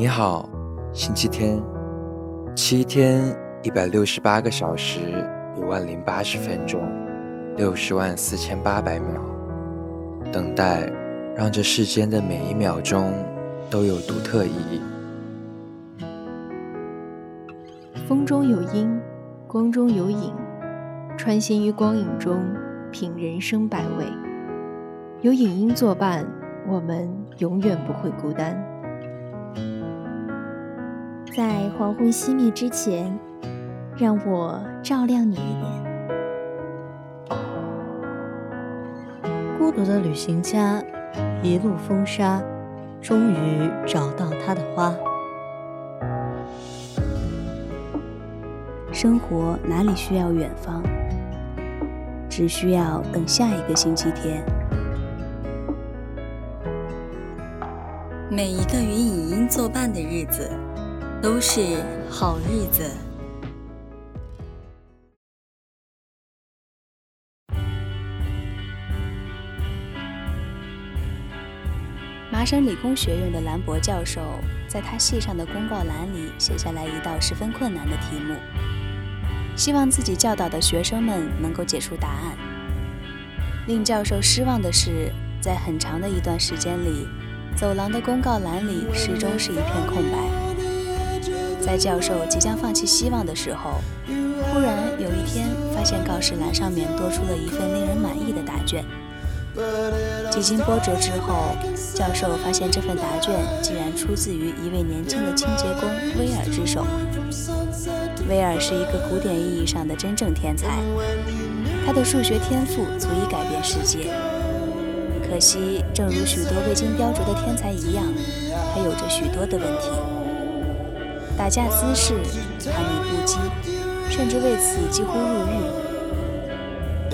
你好，星期天，七天一百六十八个小时，一万零八十分钟，六十万四千八百秒，等待，让这世间的每一秒钟都有独特意义。风中有音，光中有影，穿行于光影中，品人生百味。有影音作伴，我们永远不会孤单。在黄昏熄灭之前，让我照亮你一点。孤独的旅行家，一路风沙，终于找到他的花。生活哪里需要远方？只需要等下一个星期天。每一个与影音作伴的日子。都是好日子。麻省理工学院的兰博教授在他系上的公告栏里写下来一道十分困难的题目，希望自己教导的学生们能够解出答案。令教授失望的是，在很长的一段时间里，走廊的公告栏里始终是一片空白。在教授即将放弃希望的时候，忽然有一天发现告示栏上面多出了一份令人满意的答卷。几经波折之后，教授发现这份答卷竟然出自于一位年轻的清洁工威尔之手。威尔是一个古典意义上的真正天才，他的数学天赋足以改变世界。可惜，正如许多未经雕琢的天才一样，他有着许多的问题。打架滋事，叛逆不羁，甚至为此几乎入狱。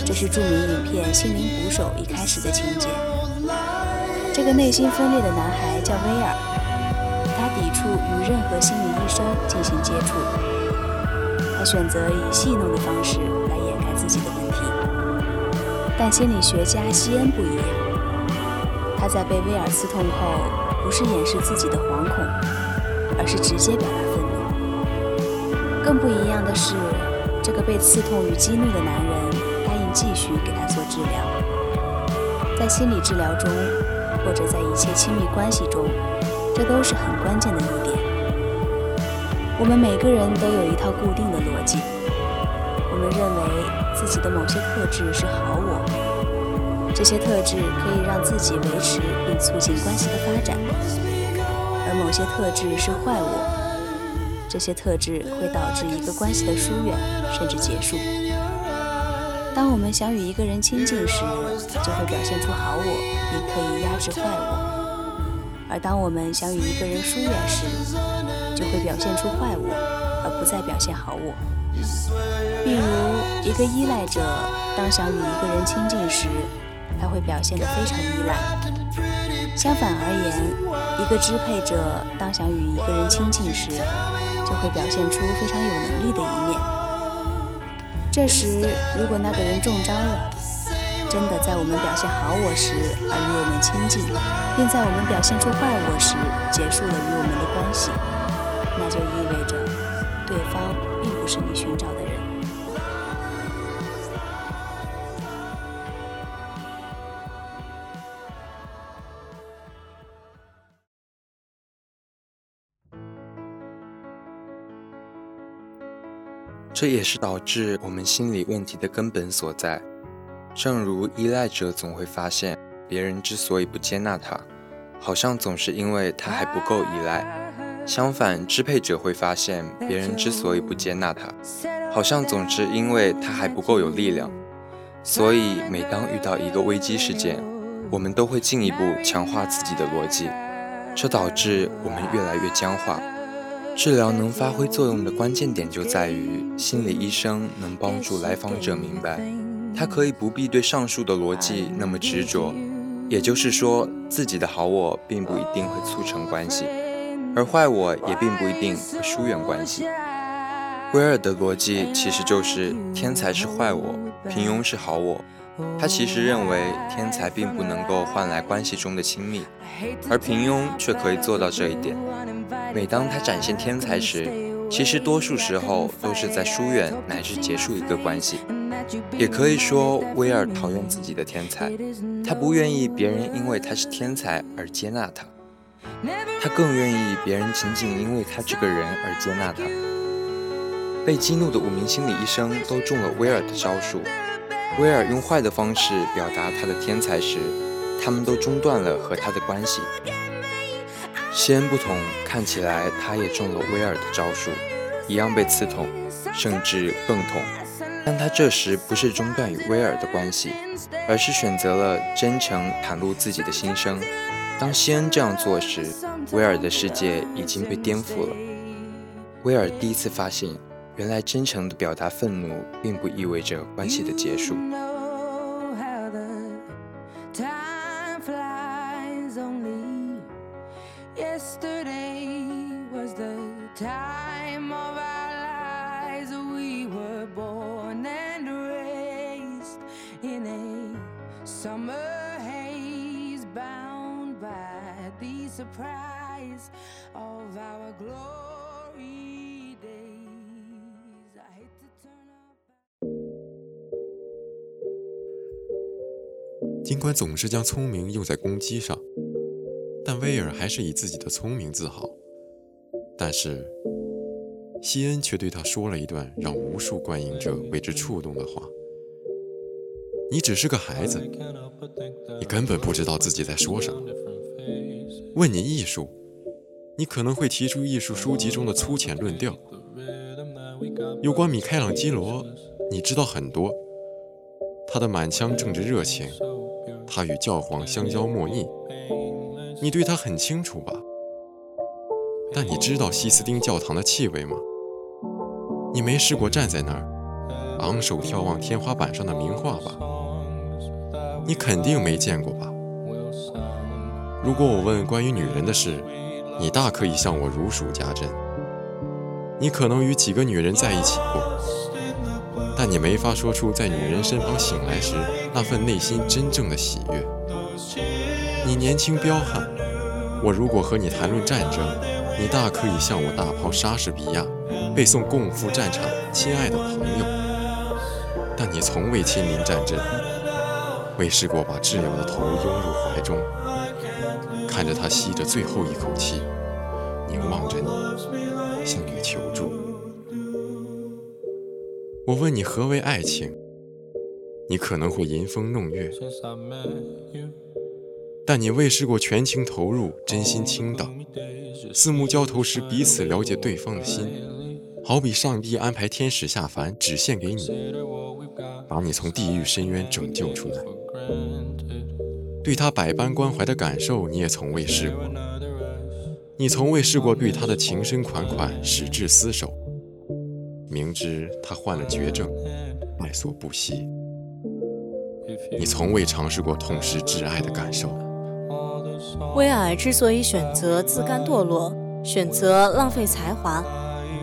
这是著名影片《心灵捕手》一开始的情节。这个内心分裂的男孩叫威尔，他抵触与任何心理医生进行接触，他选择以戏弄的方式来掩盖自己的问题。但心理学家西恩不一样，他在被威尔刺痛后，不是掩饰自己的惶恐，而是直接表达。更不一样的是，这个被刺痛与激怒的男人答应继续给他做治疗。在心理治疗中，或者在一切亲密关系中，这都是很关键的一点。我们每个人都有一套固定的逻辑，我们认为自己的某些特质是好我，这些特质可以让自己维持并促进关系的发展，而某些特质是坏我。这些特质会导致一个关系的疏远，甚至结束。当我们想与一个人亲近时，就会表现出好我，并刻意压制坏我；而当我们想与一个人疏远时，就会表现出坏我，而不再表现好我。例如，一个依赖者当想与一个人亲近时，他会表现得非常依赖；相反而言，一个支配者当想与一个人亲近时，就会表现出非常有能力的一面。这时，如果那个人中招了，真的在我们表现好我时而与我们亲近，并在我们表现出坏我时结束了与我们的关系，那就意味着对方并不是你寻找的这也是导致我们心理问题的根本所在。正如依赖者总会发现，别人之所以不接纳他，好像总是因为他还不够依赖；相反，支配者会发现，别人之所以不接纳他，好像总是因为他还不够有力量。所以，每当遇到一个危机事件，我们都会进一步强化自己的逻辑，这导致我们越来越僵化。治疗能发挥作用的关键点就在于，心理医生能帮助来访者明白，他可以不必对上述的逻辑那么执着。也就是说，自己的好我并不一定会促成关系，而坏我也并不一定会疏远关系。威尔的逻辑其实就是：天才是坏我，平庸是好我。他其实认为，天才并不能够换来关系中的亲密，而平庸却可以做到这一点。每当他展现天才时，其实多数时候都是在疏远乃至结束一个关系。也可以说，威尔讨厌自己的天才，他不愿意别人因为他是天才而接纳他，他更愿意别人仅仅因为他这个人而接纳他。被激怒的五名心理医生都中了威尔的招数。威尔用坏的方式表达他的天才时，他们都中断了和他的关系。西恩不同，看起来他也中了威尔的招数，一样被刺痛，甚至更痛。但他这时不是中断与威尔的关系，而是选择了真诚袒露自己的心声。当西恩这样做时，威尔的世界已经被颠覆了。威尔第一次发现。原来，真诚的表达愤怒，并不意味着关系的结束。尽管总是将聪明用在攻击上，威尔还是以自己的聪明自豪。但是，西恩却对他说了一段让无数观影者为之触动的话：“你只是个孩子，你根本不知道自己在说什么。问你艺术，你可能会提出艺术书籍中的粗浅论调。有关米开朗基罗，你知道很多，他的满腔政治热情。”他与教皇相交莫逆，你对他很清楚吧？但你知道西斯丁教堂的气味吗？你没试过站在那儿，昂首眺望天花板上的名画吧？你肯定没见过吧？如果我问关于女人的事，你大可以向我如数家珍。你可能与几个女人在一起过。但你没法说出在女人身旁醒来时那份内心真正的喜悦。你年轻彪悍，我如果和你谈论战争，你大可以向我大炮莎士比亚背诵《共赴战场，亲爱的朋友》。但你从未亲临战阵，未试过把挚友的头拥入怀中，看着他吸着最后一口气，凝望着你，向你求助。我问你何为爱情，你可能会吟风弄月，但你未试过全情投入、真心倾倒。四目交投时，彼此了解对方的心，好比上帝安排天使下凡，只献给你，把你从地狱深渊拯救出来。对他百般关怀的感受，你也从未试过。你从未试过对他的情深款款、矢志厮守。明知他患了绝症，爱所不惜。你从未尝试过痛失挚爱的感受。威尔之所以选择自甘堕落，选择浪费才华，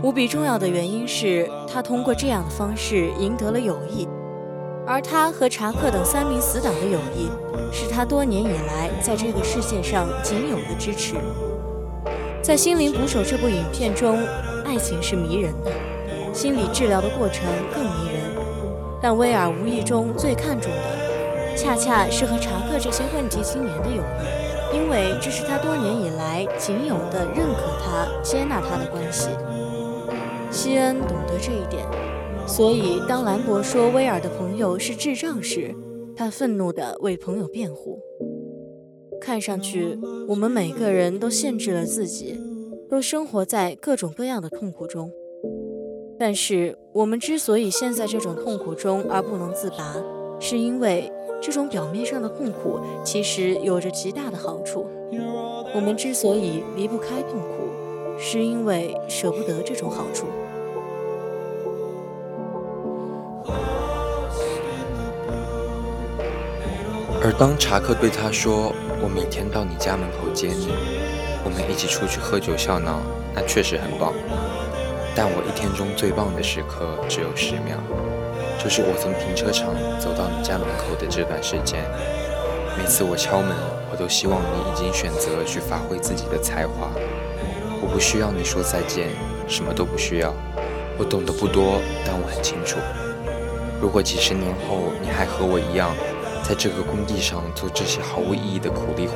无比重要的原因是他通过这样的方式赢得了友谊。而他和查克等三名死党的友谊，是他多年以来在这个世界上仅有的支持。在《心灵捕手》这部影片中，爱情是迷人的。心理治疗的过程更迷人，但威尔无意中最看重的，恰恰是和查克这些问题青年的友谊，因为这是他多年以来仅有的认可他、接纳他的关系。西恩懂得这一点，所以当兰博说威尔的朋友是智障时，他愤怒地为朋友辩护。看上去，我们每个人都限制了自己，都生活在各种各样的痛苦中。但是，我们之所以陷在这种痛苦中而不能自拔，是因为这种表面上的痛苦其实有着极大的好处。我们之所以离不开痛苦，是因为舍不得这种好处。而当查克对他说：“我每天到你家门口接你，我们一起出去喝酒笑闹，那确实很棒。”但我一天中最棒的时刻只有十秒，就是我从停车场走到你家门口的这段时间。每次我敲门，我都希望你已经选择去发挥自己的才华，我不需要你说再见，什么都不需要。我懂得不多，但我很清楚，如果几十年后你还和我一样，在这个工地上做这些毫无意义的苦力活，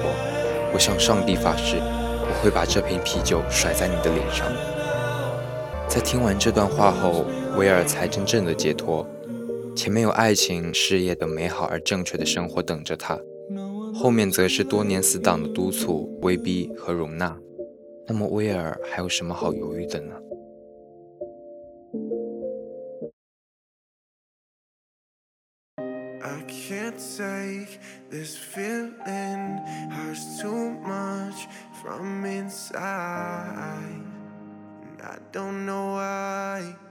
我向上帝发誓，我会把这瓶啤酒甩在你的脸上。在听完这段话后，威尔才真正的解脱。前面有爱情、事业等美好而正确的生活等着他，后面则是多年死党的督促、威逼和容纳。那么威尔还有什么好犹豫的呢？I don't know why.？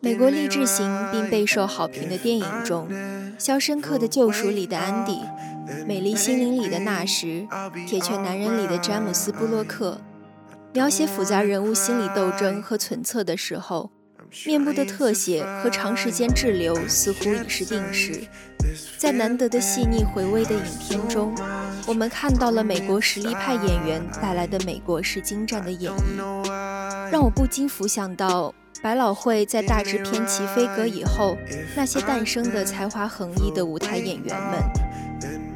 美国励志型并备受好评的电影中，《肖申克的救赎》里的安迪，《美丽心灵》里的纳什，《铁拳男人》里的詹姆斯·布洛克，描写复杂人物心理斗争和存测的时候，面部的特写和长时间滞留似乎已是定式。在难得的细腻回味的影片中，我们看到了美国实力派演员带来的美国式精湛的演绎，让我不禁浮想到。百老汇在大制片齐飞格以后，那些诞生的才华横溢的舞台演员们，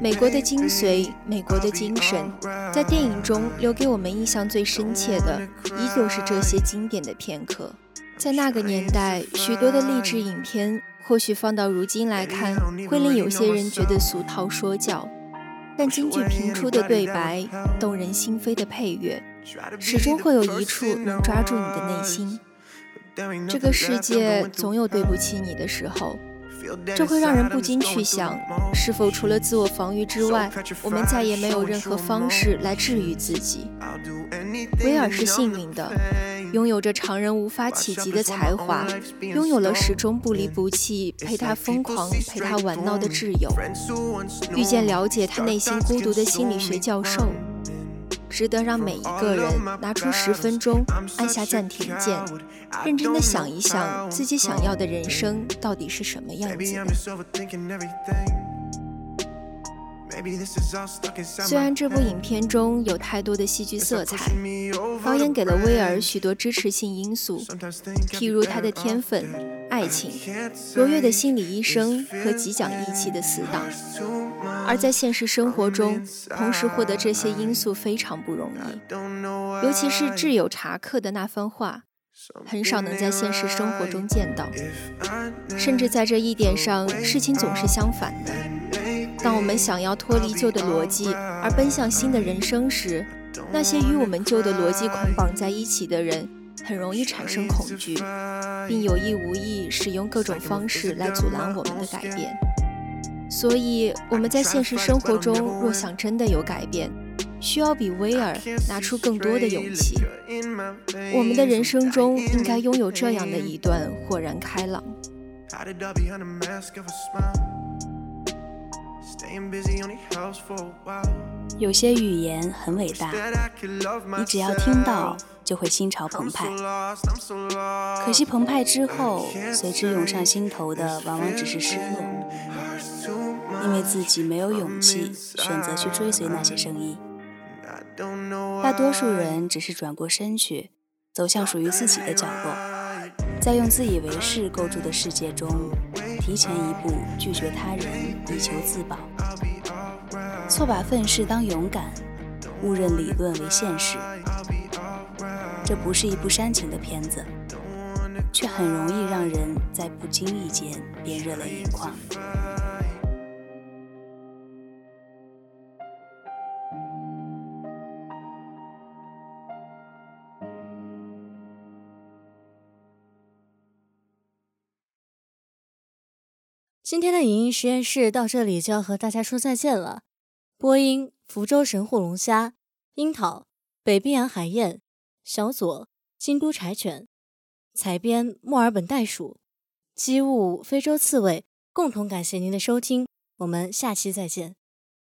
美国的精髓，美国的精神，在电影中留给我们印象最深切的，依旧是这些经典的片刻。在那个年代，许多的励志影片，或许放到如今来看，会令有些人觉得俗套说教，但京剧频出的对白，动人心扉的配乐，始终会有一处能抓住你的内心。这个世界总有对不起你的时候，这会让人不禁去想：是否除了自我防御之外，我们再也没有任何方式来治愈自己？威尔是幸运的，拥有着常人无法企及的才华，拥有了始终不离不弃、陪他疯狂、陪他玩闹的挚友，遇见了解他内心孤独的心理学教授。值得让每一个人拿出十分钟，按下暂停键，认真的想一想自己想要的人生到底是什么样子的。虽然这部影片中有太多的戏剧色彩，导演给了威尔许多支持性因素，譬如他的天分、爱情、卓越的心理医生和极讲义气的死党。而在现实生活中，同时获得这些因素非常不容易，尤其是挚友查克的那番话，很少能在现实生活中见到。甚至在这一点上，事情总是相反的。当我们想要脱离旧的逻辑而奔向新的人生时，那些与我们旧的逻辑捆绑在一起的人，很容易产生恐惧，并有意无意使用各种方式来阻拦我们的改变。所以我们在现实生活中，若想真的有改变，需要比威尔拿出更多的勇气。我们的人生中应该拥有这样的一段豁然开朗。有些语言很伟大，你只要听到就会心潮澎湃。可惜澎湃之后，随之涌上心头的往往只是失落。因为自己没有勇气选择去追随那些声音，大多数人只是转过身去，走向属于自己的角落，在用自以为是构筑的世界中，提前一步拒绝他人，以求自保。错把愤世当勇敢，误认理论为现实。这不是一部煽情的片子，却很容易让人在不经意间便热泪盈眶。今天的影音实验室到这里就要和大家说再见了。播音：福州神户龙虾、樱桃、北冰洋海燕、小左、京都柴犬；采编：墨尔本袋鼠、机务非洲刺猬。共同感谢您的收听，我们下期再见。